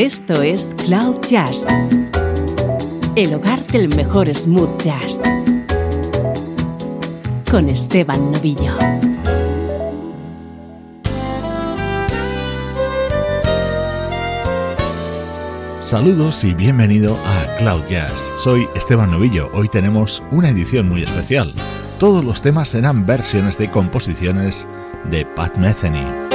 Esto es Cloud Jazz, el hogar del mejor smooth jazz, con Esteban Novillo. Saludos y bienvenido a Cloud Jazz. Soy Esteban Novillo. Hoy tenemos una edición muy especial. Todos los temas serán versiones de composiciones de Pat Metheny.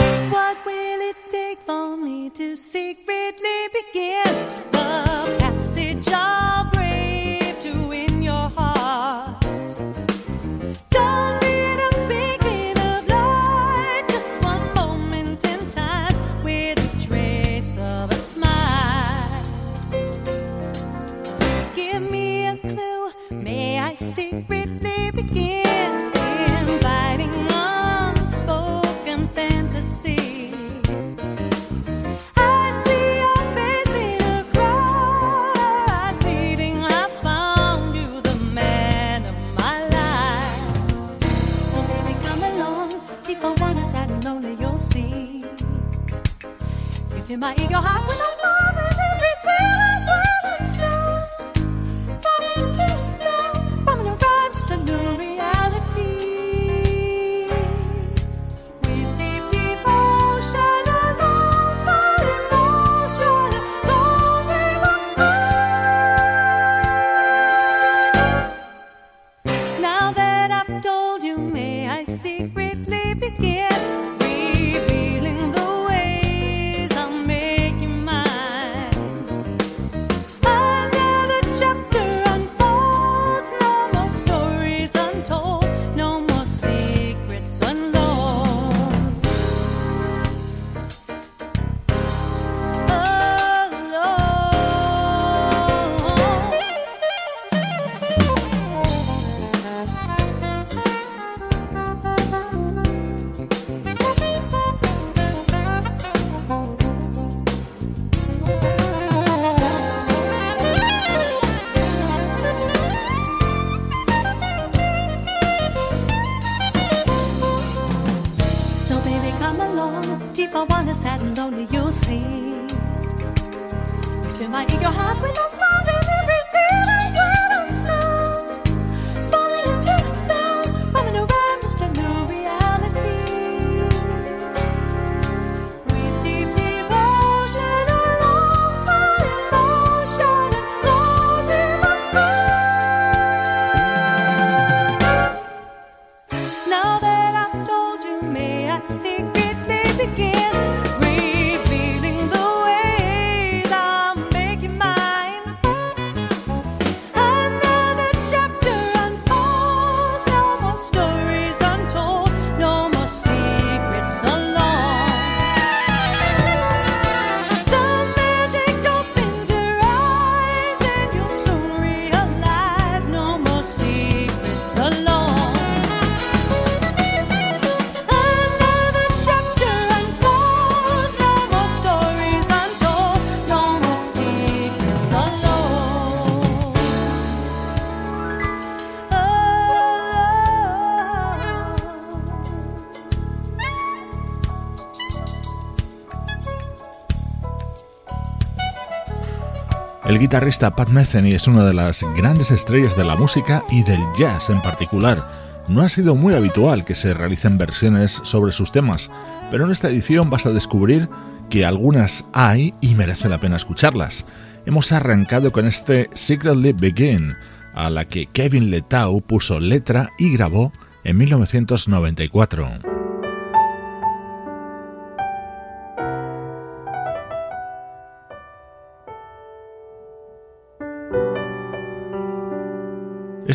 El guitarrista Pat Metheny es una de las grandes estrellas de la música y del jazz en particular. No ha sido muy habitual que se realicen versiones sobre sus temas, pero en esta edición vas a descubrir que algunas hay y merece la pena escucharlas. Hemos arrancado con este Secretly Begin, a la que Kevin Letau puso letra y grabó en 1994.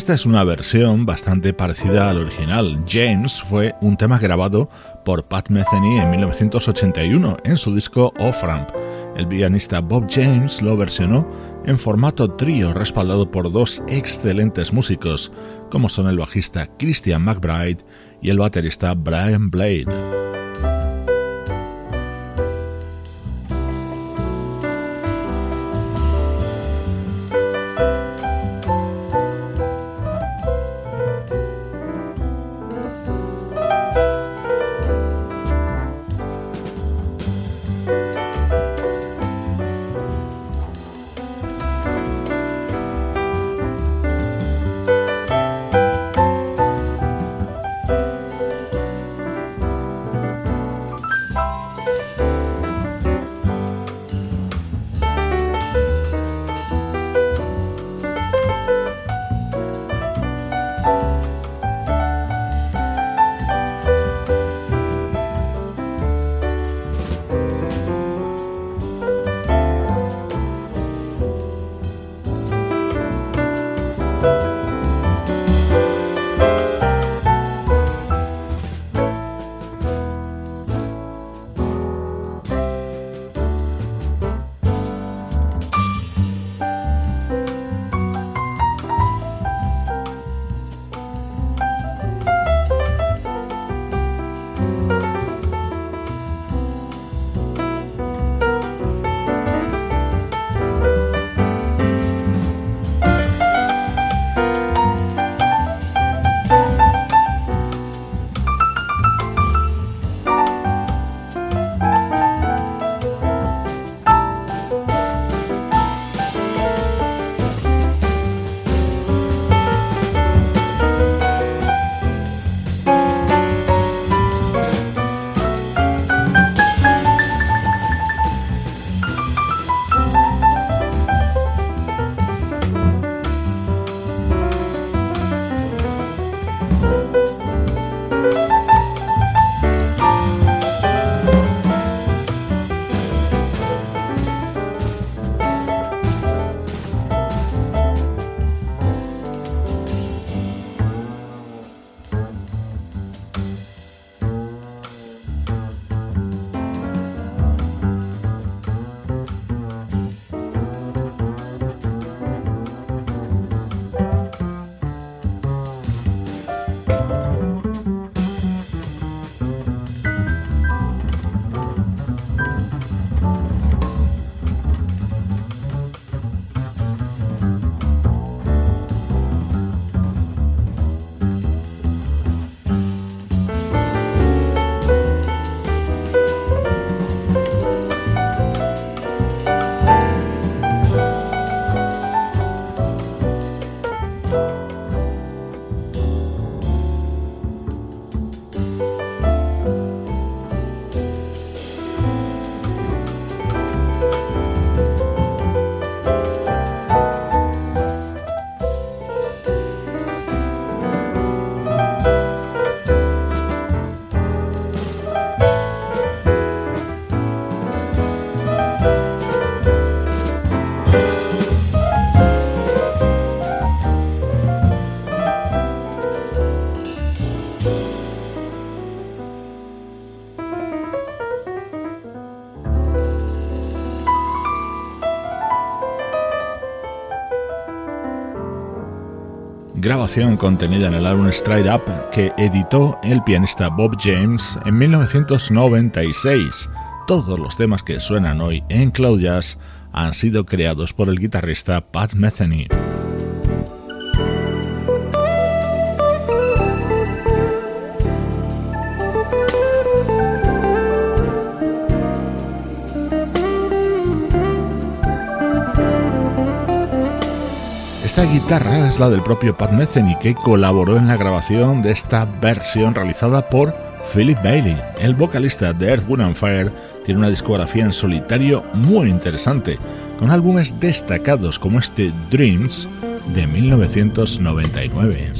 Esta es una versión bastante parecida al original. James fue un tema grabado por Pat Metheny en 1981 en su disco Off-Ramp. El pianista Bob James lo versionó en formato trío respaldado por dos excelentes músicos, como son el bajista Christian McBride y el baterista Brian Blade. Grabación contenida en el álbum Stride Up que editó el pianista Bob James en 1996. Todos los temas que suenan hoy en Cloud Jazz han sido creados por el guitarrista Pat Metheny. Esta guitarra es la del propio Pat Metheny que colaboró en la grabación de esta versión realizada por Philip Bailey. El vocalista de Earth, Wind Fire tiene una discografía en solitario muy interesante, con álbumes destacados como este Dreams de 1999.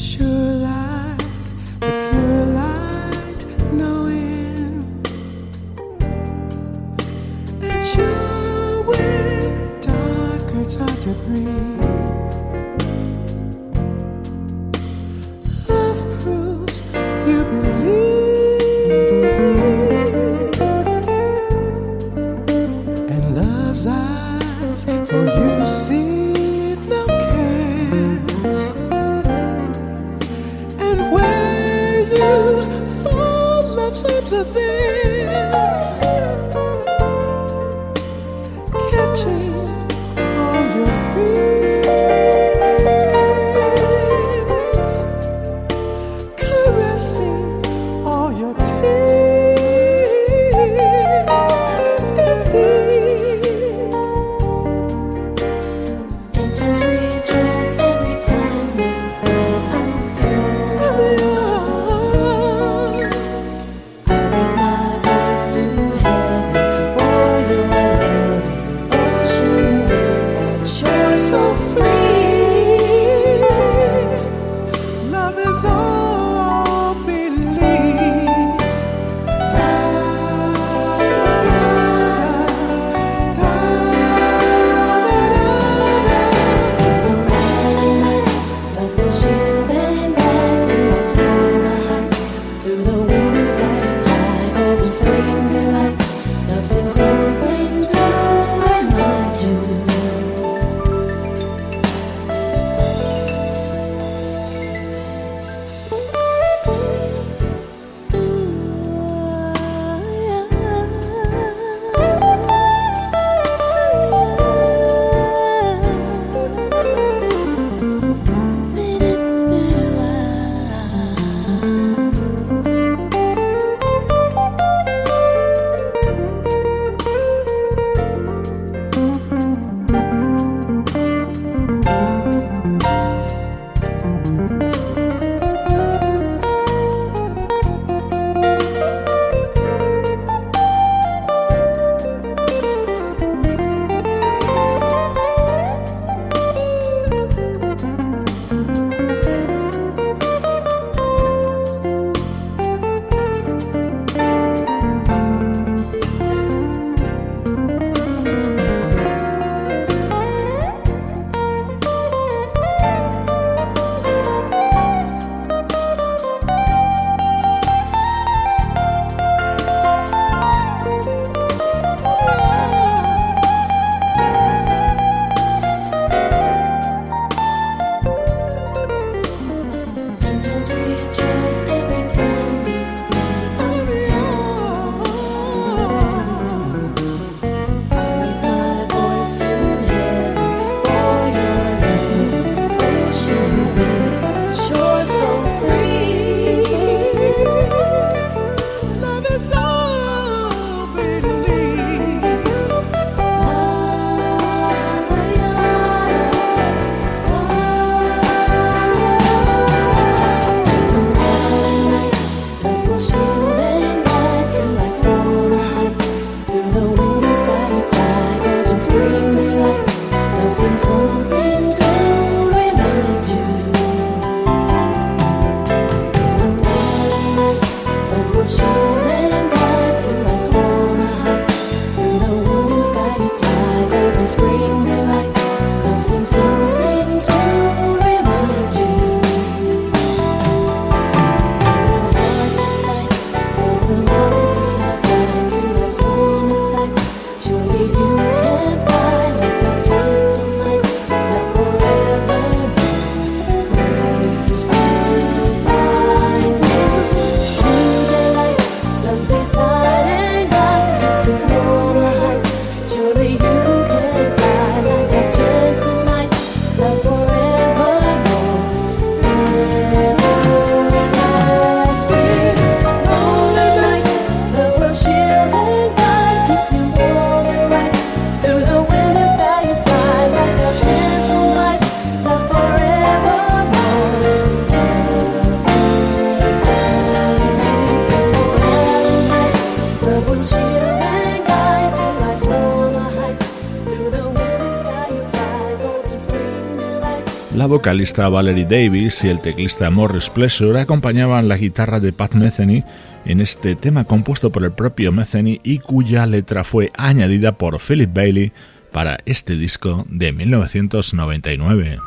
Vocalista Valerie Davis y el teclista Morris Pleasure acompañaban la guitarra de Pat Metheny en este tema compuesto por el propio Metheny y cuya letra fue añadida por Philip Bailey para este disco de 1999.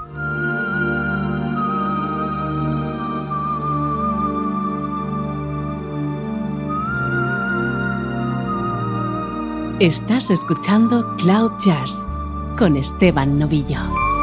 Estás escuchando Cloud Jazz con Esteban Novillo.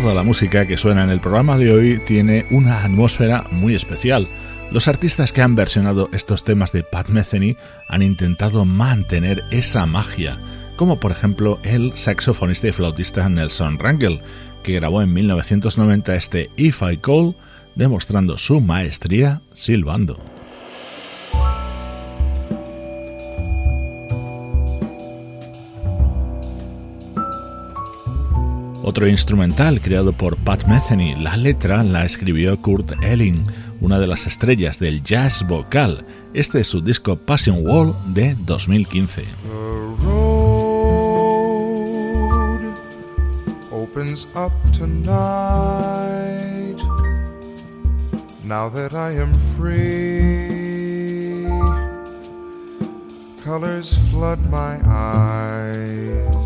Toda la música que suena en el programa de hoy tiene una atmósfera muy especial. Los artistas que han versionado estos temas de Pat Metheny han intentado mantener esa magia, como por ejemplo el saxofonista y flautista Nelson Rangel, que grabó en 1990 este If I Call, demostrando su maestría silbando. Otro instrumental creado por Pat Metheny, la letra la escribió Kurt Elling, una de las estrellas del jazz vocal. Este es su disco Passion Wall de 2015. opens up tonight. Now that I am free, colors flood my eyes,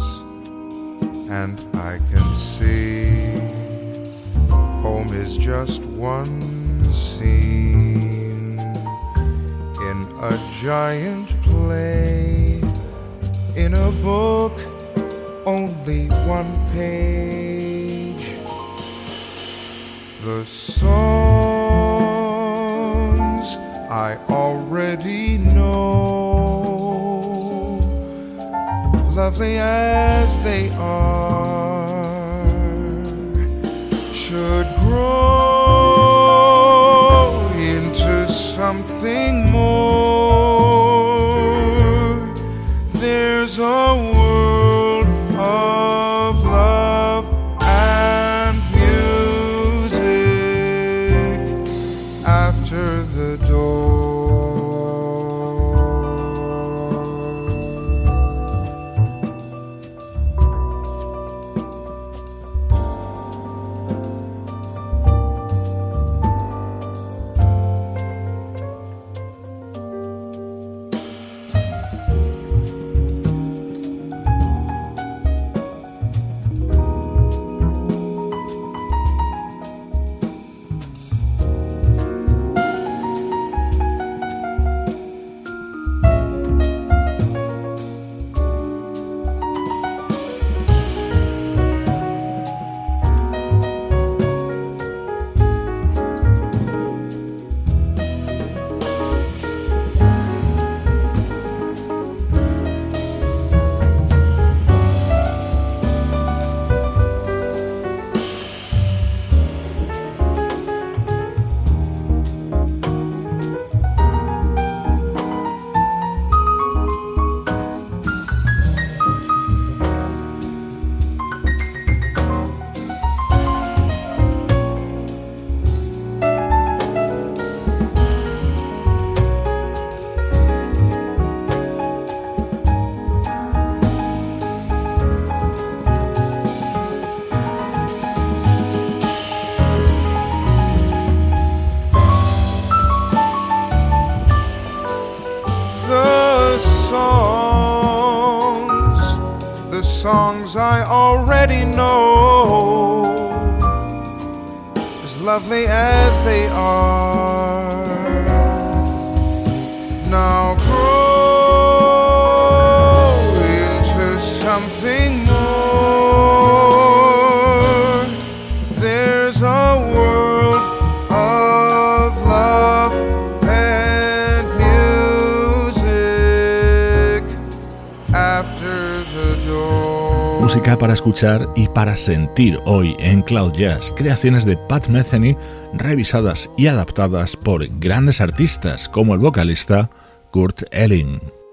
and I can see home is just one scene in a giant play. In a book only one page. The songs I already know lovely as they are should grow escuchar y para sentir hoy en Cloud Jazz, creaciones de Pat Metheny revisadas y adaptadas por grandes artistas como el vocalista Kurt Elling.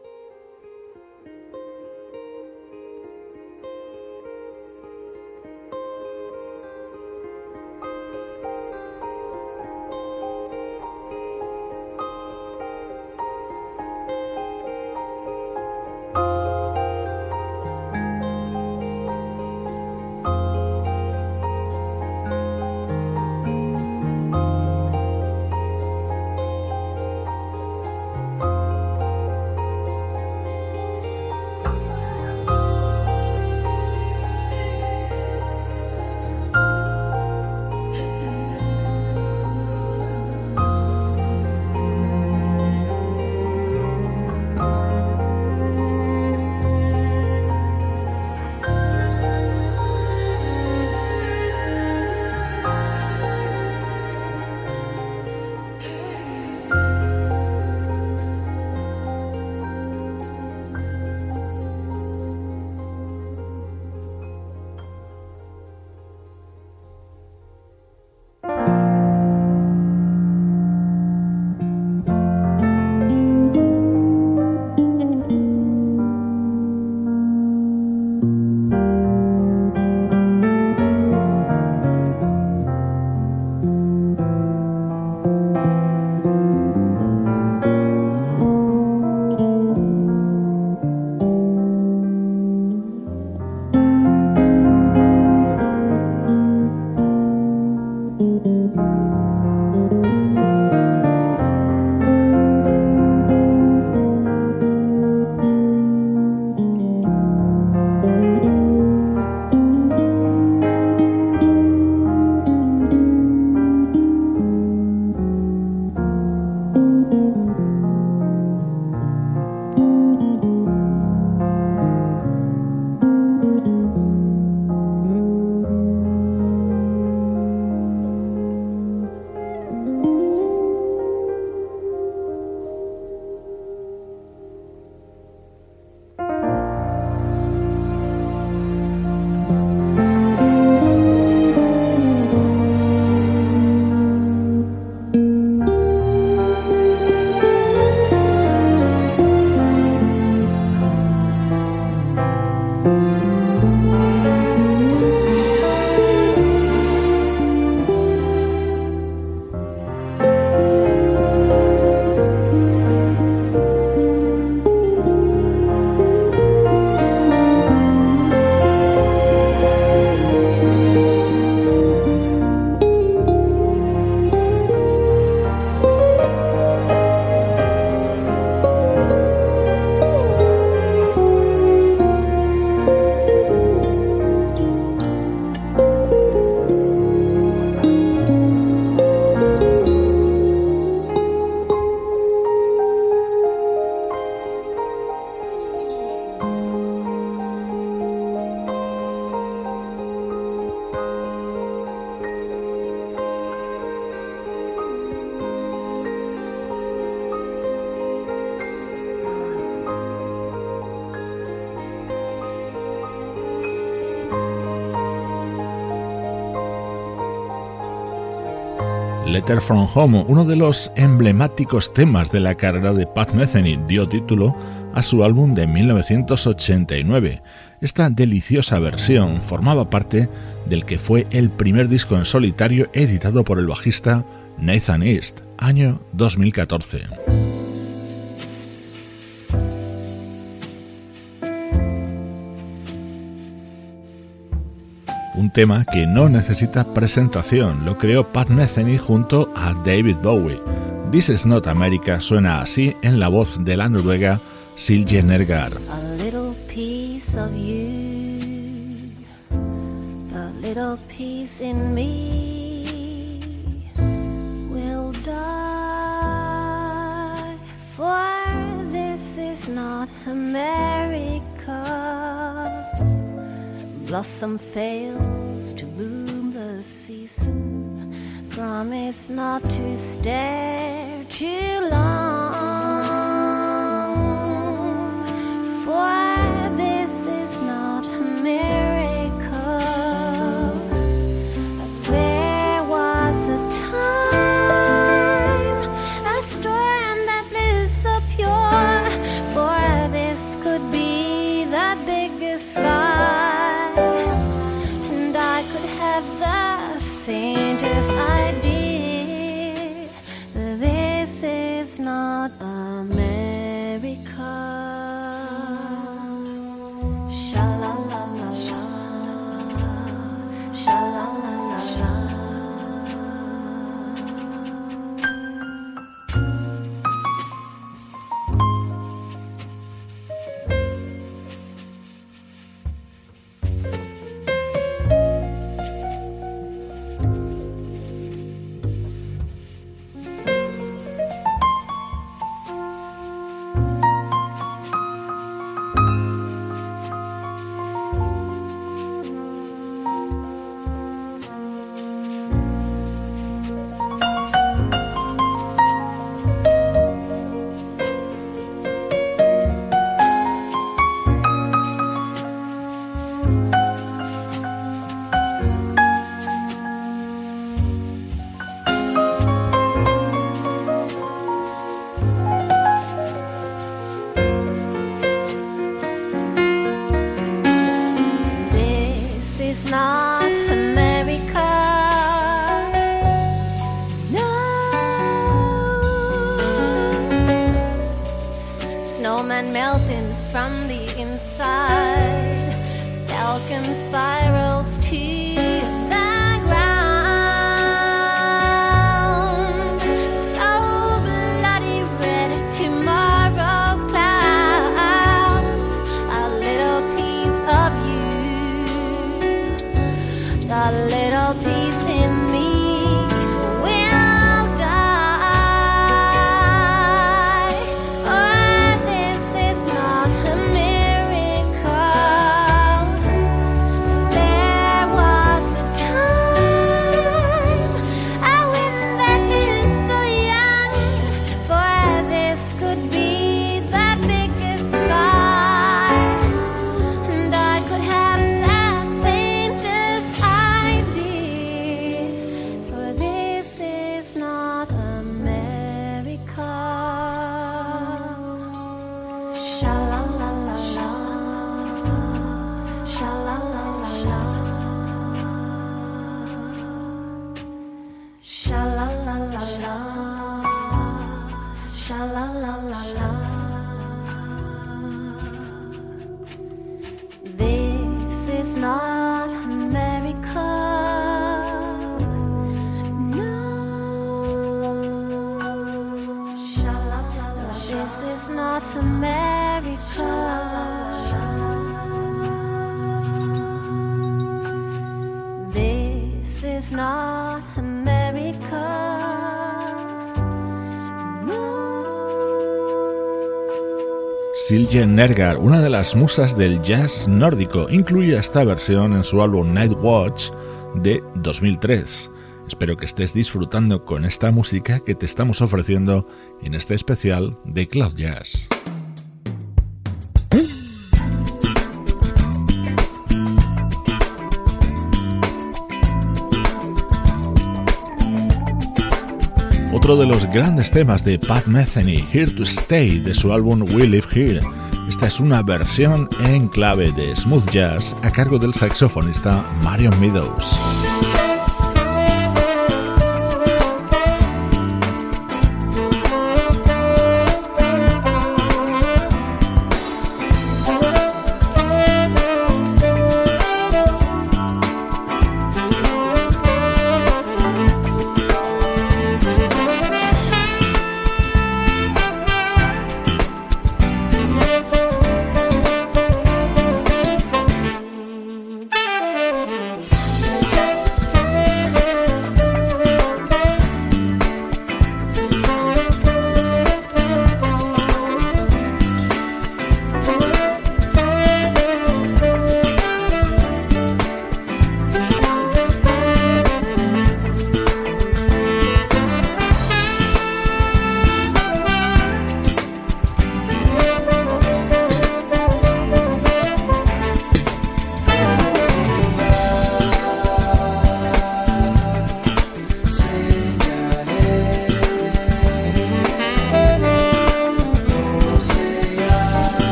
Letter from Home, uno de los emblemáticos temas de la carrera de Pat Metheny, dio título a su álbum de 1989. Esta deliciosa versión formaba parte del que fue el primer disco en solitario editado por el bajista Nathan East, año 2014. Tema que no necesita presentación, lo creó Pat Metheny junto a David Bowie. This is not America suena así en la voz de la noruega Silje Nergar. A little piece of you, the little piece in me will die, for this is not America. blossom fails to bloom the season. Promise not to stare too America. Nergar, una de las musas del jazz nórdico, incluye esta versión en su álbum Night Watch de 2003. Espero que estés disfrutando con esta música que te estamos ofreciendo en este especial de Cloud Jazz. otro de los grandes temas de Pat Metheny, Here to Stay, de su álbum We Live Here. Esta es una versión en clave de smooth jazz a cargo del saxofonista Marion Meadows.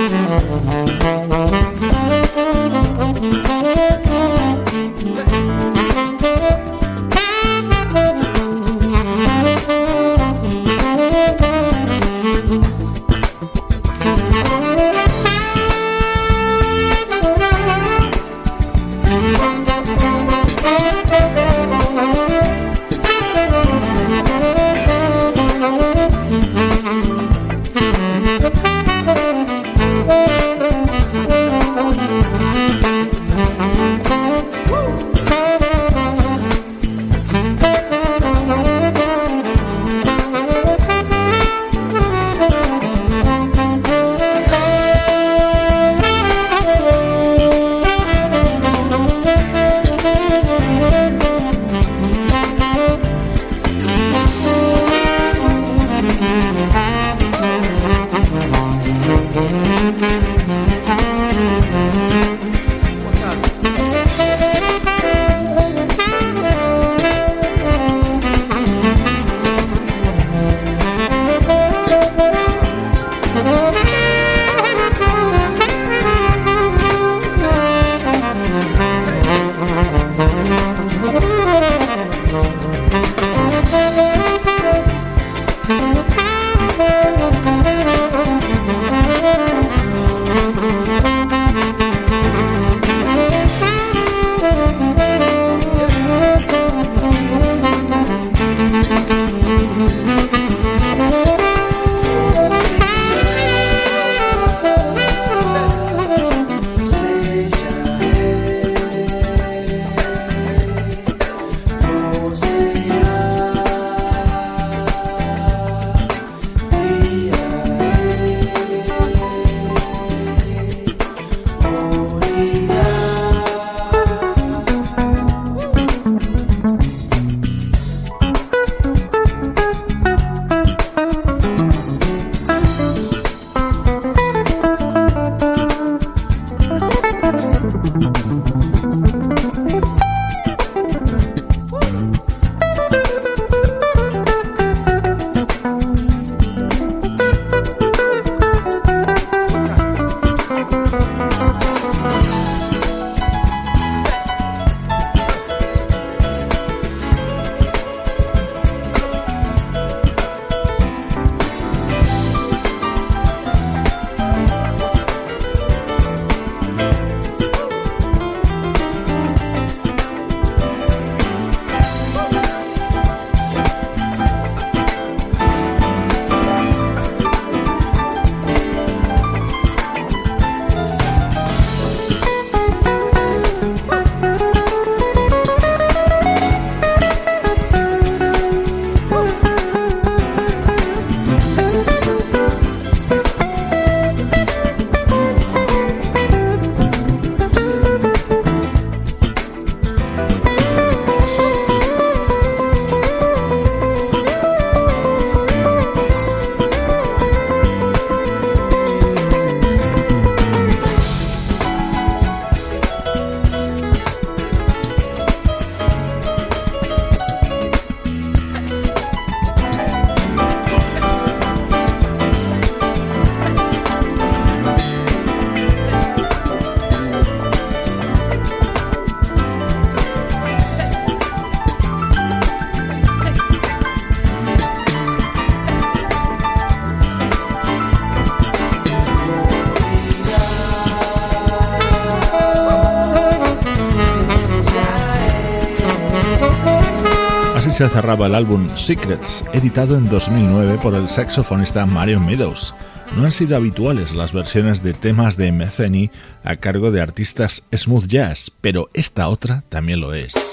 Mm-hmm. El álbum Secrets, editado en 2009 por el saxofonista Marion Meadows. No han sido habituales las versiones de temas de Metheny a cargo de artistas smooth jazz, pero esta otra también lo es.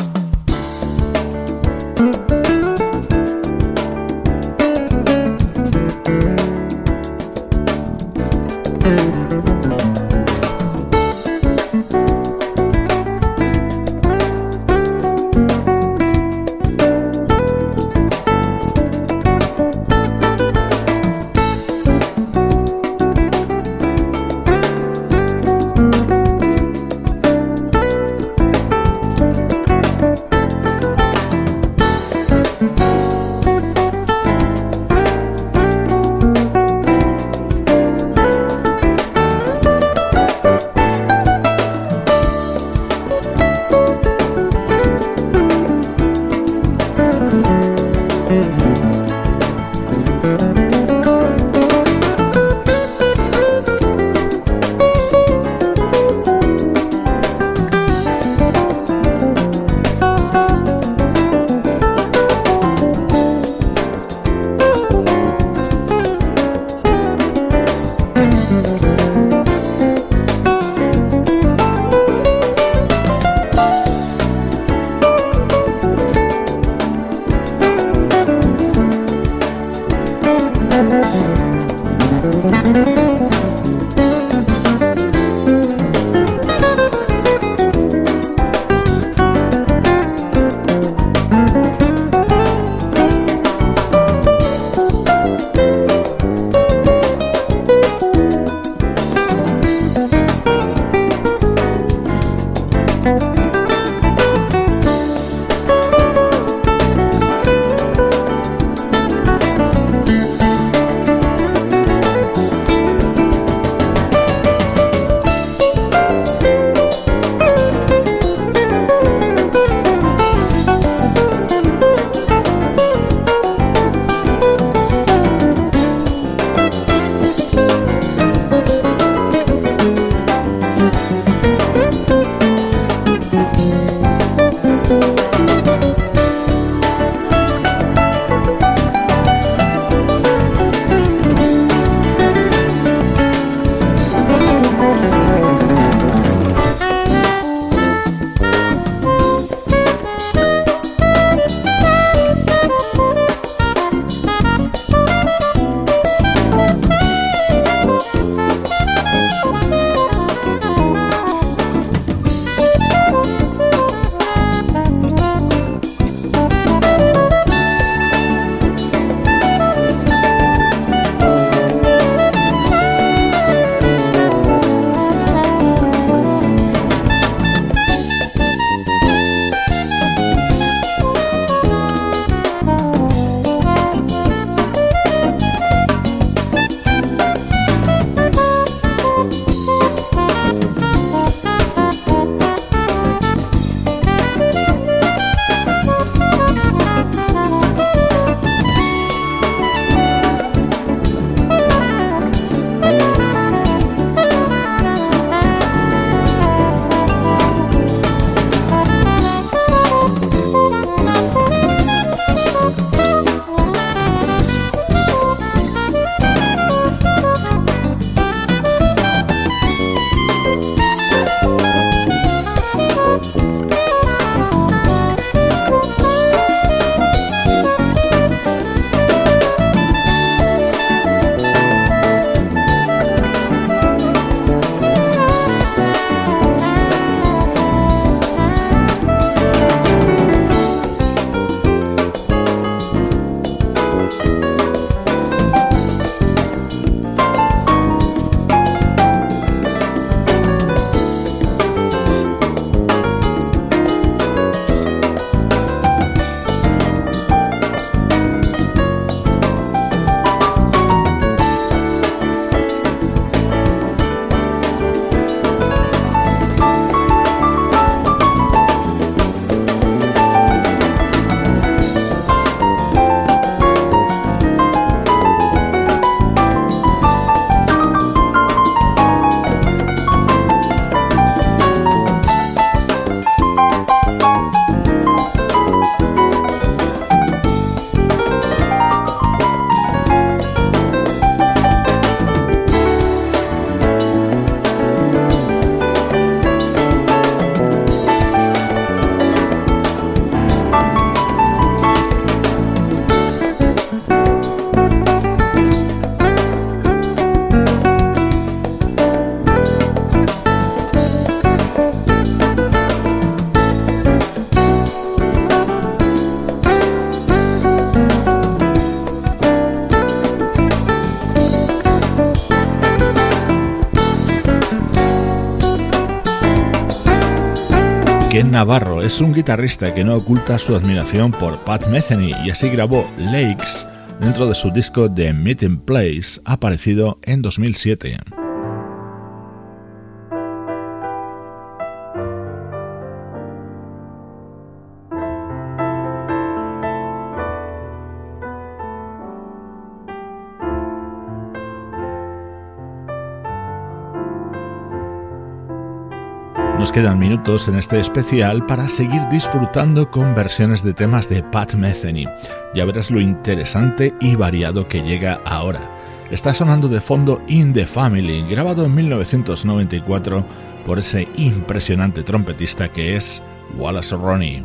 Navarro es un guitarrista que no oculta su admiración por Pat Metheny y así grabó Lakes dentro de su disco The Meeting Place aparecido en 2007. Quedan minutos en este especial para seguir disfrutando con versiones de temas de Pat Metheny. Ya verás lo interesante y variado que llega ahora. Está sonando de fondo In the Family, grabado en 1994 por ese impresionante trompetista que es Wallace Ronnie.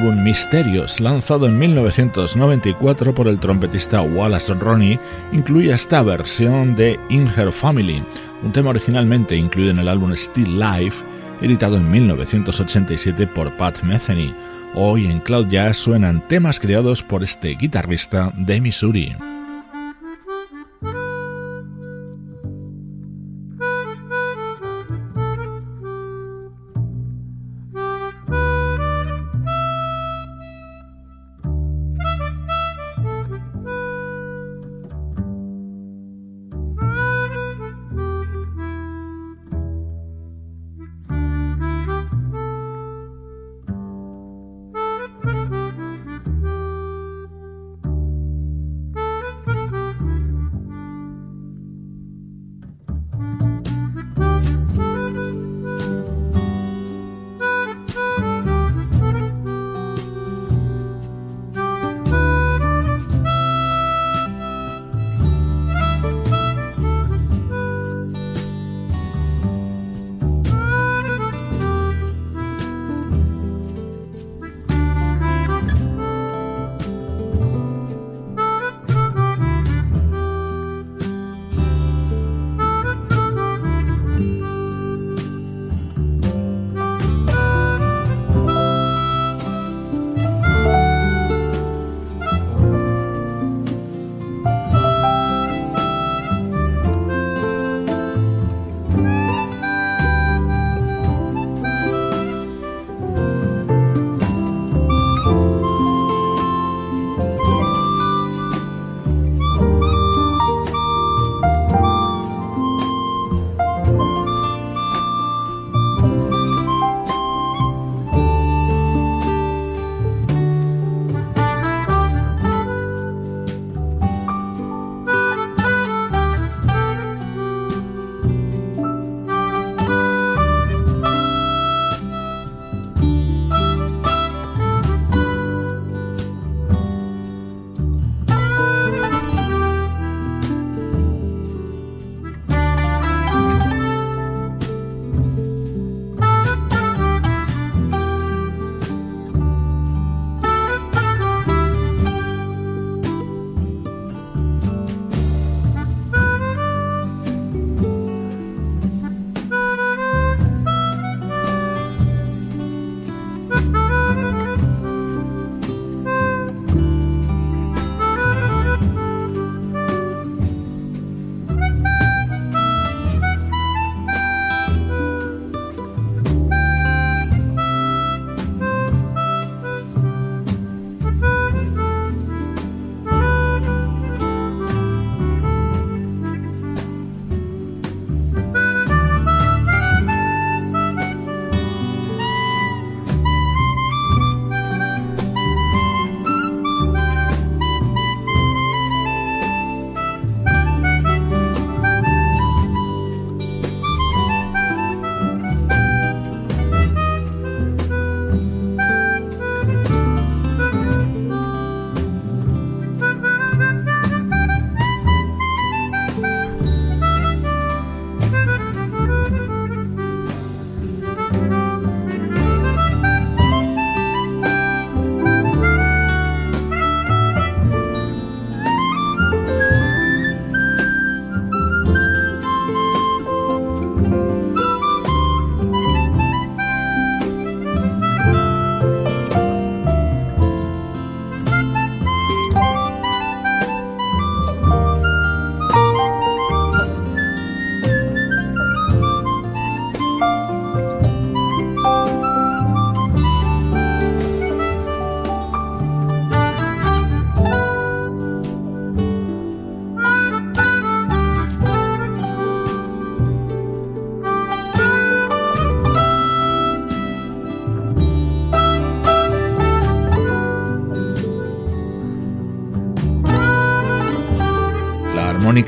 Álbum Misterios, lanzado en 1994 por el trompetista Wallace Ronnie, incluye esta versión de In Her Family, un tema originalmente incluido en el álbum Still Life, editado en 1987 por Pat Metheny. Hoy en Cloud Jazz suenan temas creados por este guitarrista de Missouri.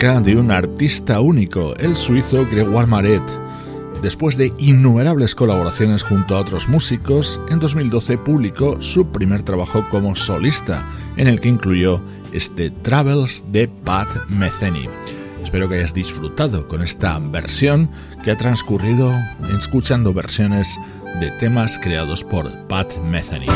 De un artista único, el suizo Gregoire Maret. Después de innumerables colaboraciones junto a otros músicos, en 2012 publicó su primer trabajo como solista, en el que incluyó este Travels de Pat Metheny. Espero que hayas disfrutado con esta versión que ha transcurrido escuchando versiones de temas creados por Pat Metheny.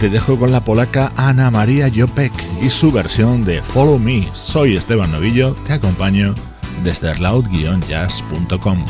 te dejo con la polaca Ana María Jopek y su versión de Follow Me. Soy Esteban Novillo, te acompaño desde loud-jazz.com.